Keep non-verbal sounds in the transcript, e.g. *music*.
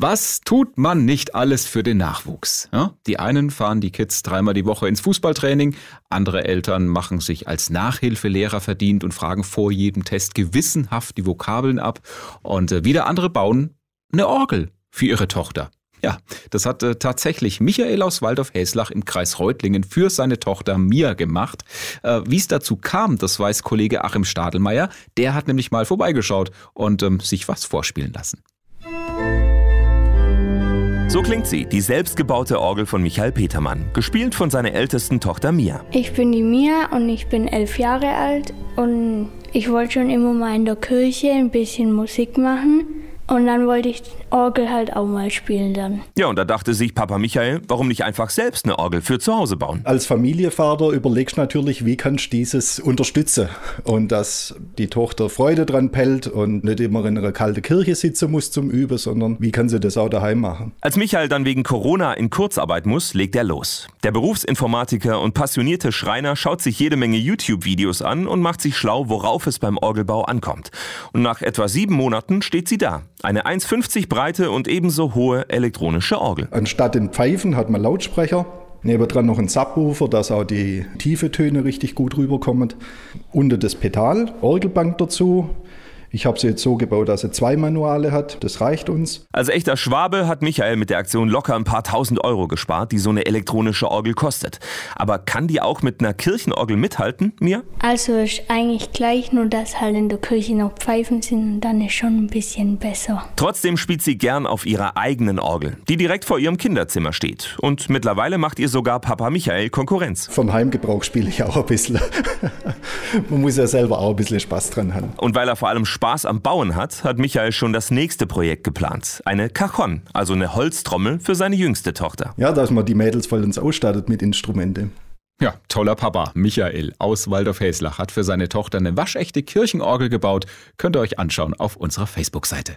Was tut man nicht alles für den Nachwuchs? Ja? Die einen fahren die Kids dreimal die Woche ins Fußballtraining, andere Eltern machen sich als Nachhilfelehrer verdient und fragen vor jedem Test gewissenhaft die Vokabeln ab und äh, wieder andere bauen eine Orgel für ihre Tochter. Ja, das hat äh, tatsächlich Michael aus Waldorf-Häslach im Kreis Reutlingen für seine Tochter Mia gemacht. Äh, Wie es dazu kam, das weiß Kollege Achim Stadelmeier. Der hat nämlich mal vorbeigeschaut und ähm, sich was vorspielen lassen. So klingt sie, die selbstgebaute Orgel von Michael Petermann, gespielt von seiner ältesten Tochter Mia. Ich bin die Mia und ich bin elf Jahre alt und ich wollte schon immer mal in der Kirche ein bisschen Musik machen. Und dann wollte ich Orgel halt auch mal spielen dann. Ja, und da dachte sich Papa Michael, warum nicht einfach selbst eine Orgel für zu Hause bauen? Als Familienvater überlegst du natürlich, wie kannst du dieses unterstützen und dass die Tochter Freude dran pellt und nicht immer in einer kalten Kirche sitzen muss zum Üben, sondern wie kann sie das auch daheim machen. Als Michael dann wegen Corona in Kurzarbeit muss, legt er los. Der Berufsinformatiker und passionierte Schreiner schaut sich jede Menge YouTube-Videos an und macht sich schlau, worauf es beim Orgelbau ankommt. Und nach etwa sieben Monaten steht sie da. Eine 1,50 breite und ebenso hohe elektronische Orgel. Anstatt den Pfeifen hat man Lautsprecher. Nebendran noch ein Subwoofer, dass auch die tiefe Töne richtig gut rüberkommen. Unter das Pedal, Orgelbank dazu. Ich habe sie jetzt so gebaut, dass sie zwei Manuale hat. Das reicht uns. Als echter Schwabe hat Michael mit der Aktion locker ein paar tausend Euro gespart, die so eine elektronische Orgel kostet. Aber kann die auch mit einer Kirchenorgel mithalten, mir? Also ist eigentlich gleich, nur dass halt in der Kirche noch Pfeifen sind und dann ist schon ein bisschen besser. Trotzdem spielt sie gern auf ihrer eigenen Orgel, die direkt vor ihrem Kinderzimmer steht. Und mittlerweile macht ihr sogar Papa Michael Konkurrenz. Vom Heimgebrauch spiele ich auch ein bisschen. *laughs* man muss ja selber auch ein bisschen Spaß dran haben. Und weil er vor allem Spaß am Bauen hat, hat Michael schon das nächste Projekt geplant. Eine Cajon, also eine Holztrommel für seine jüngste Tochter. Ja, dass man die Mädels voll ins ausstattet mit Instrumente. Ja, toller Papa. Michael aus Waldorf-Häslach hat für seine Tochter eine waschechte Kirchenorgel gebaut. Könnt ihr euch anschauen auf unserer Facebook-Seite.